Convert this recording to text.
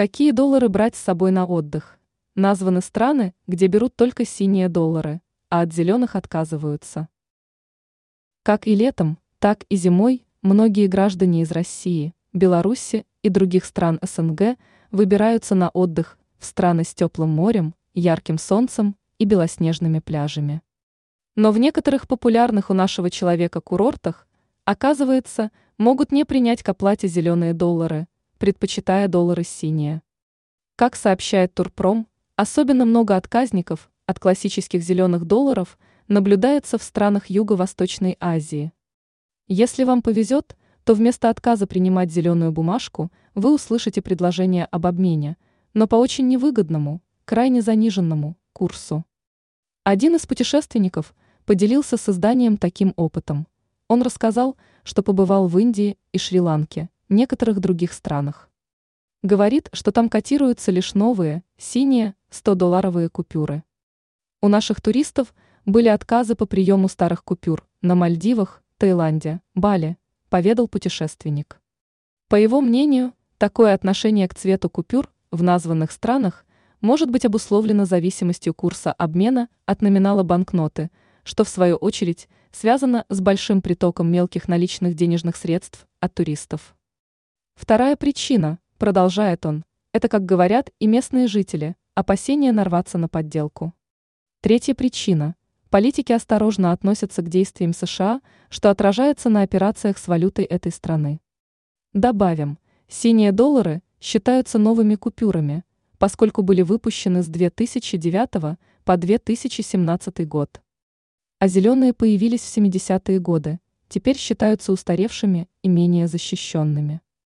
Какие доллары брать с собой на отдых? Названы страны, где берут только синие доллары, а от зеленых отказываются. Как и летом, так и зимой многие граждане из России, Беларуси и других стран СНГ выбираются на отдых в страны с теплым морем, ярким солнцем и белоснежными пляжами. Но в некоторых популярных у нашего человека курортах, оказывается, могут не принять к оплате зеленые доллары, предпочитая доллары синие. Как сообщает Турпром, особенно много отказников от классических зеленых долларов наблюдается в странах Юго-Восточной Азии. Если вам повезет, то вместо отказа принимать зеленую бумажку вы услышите предложение об обмене, но по очень невыгодному, крайне заниженному курсу. Один из путешественников поделился с изданием таким опытом. Он рассказал, что побывал в Индии и Шри-Ланке, некоторых других странах. Говорит, что там котируются лишь новые, синие, 100-долларовые купюры. У наших туристов были отказы по приему старых купюр на Мальдивах, Таиланде, Бали, поведал путешественник. По его мнению, такое отношение к цвету купюр в названных странах может быть обусловлено зависимостью курса обмена от номинала банкноты, что в свою очередь связано с большим притоком мелких наличных денежных средств от туристов. Вторая причина, продолжает он, это, как говорят и местные жители, опасение нарваться на подделку. Третья причина. Политики осторожно относятся к действиям США, что отражается на операциях с валютой этой страны. Добавим, синие доллары считаются новыми купюрами, поскольку были выпущены с 2009 по 2017 год. А зеленые появились в 70-е годы, теперь считаются устаревшими и менее защищенными.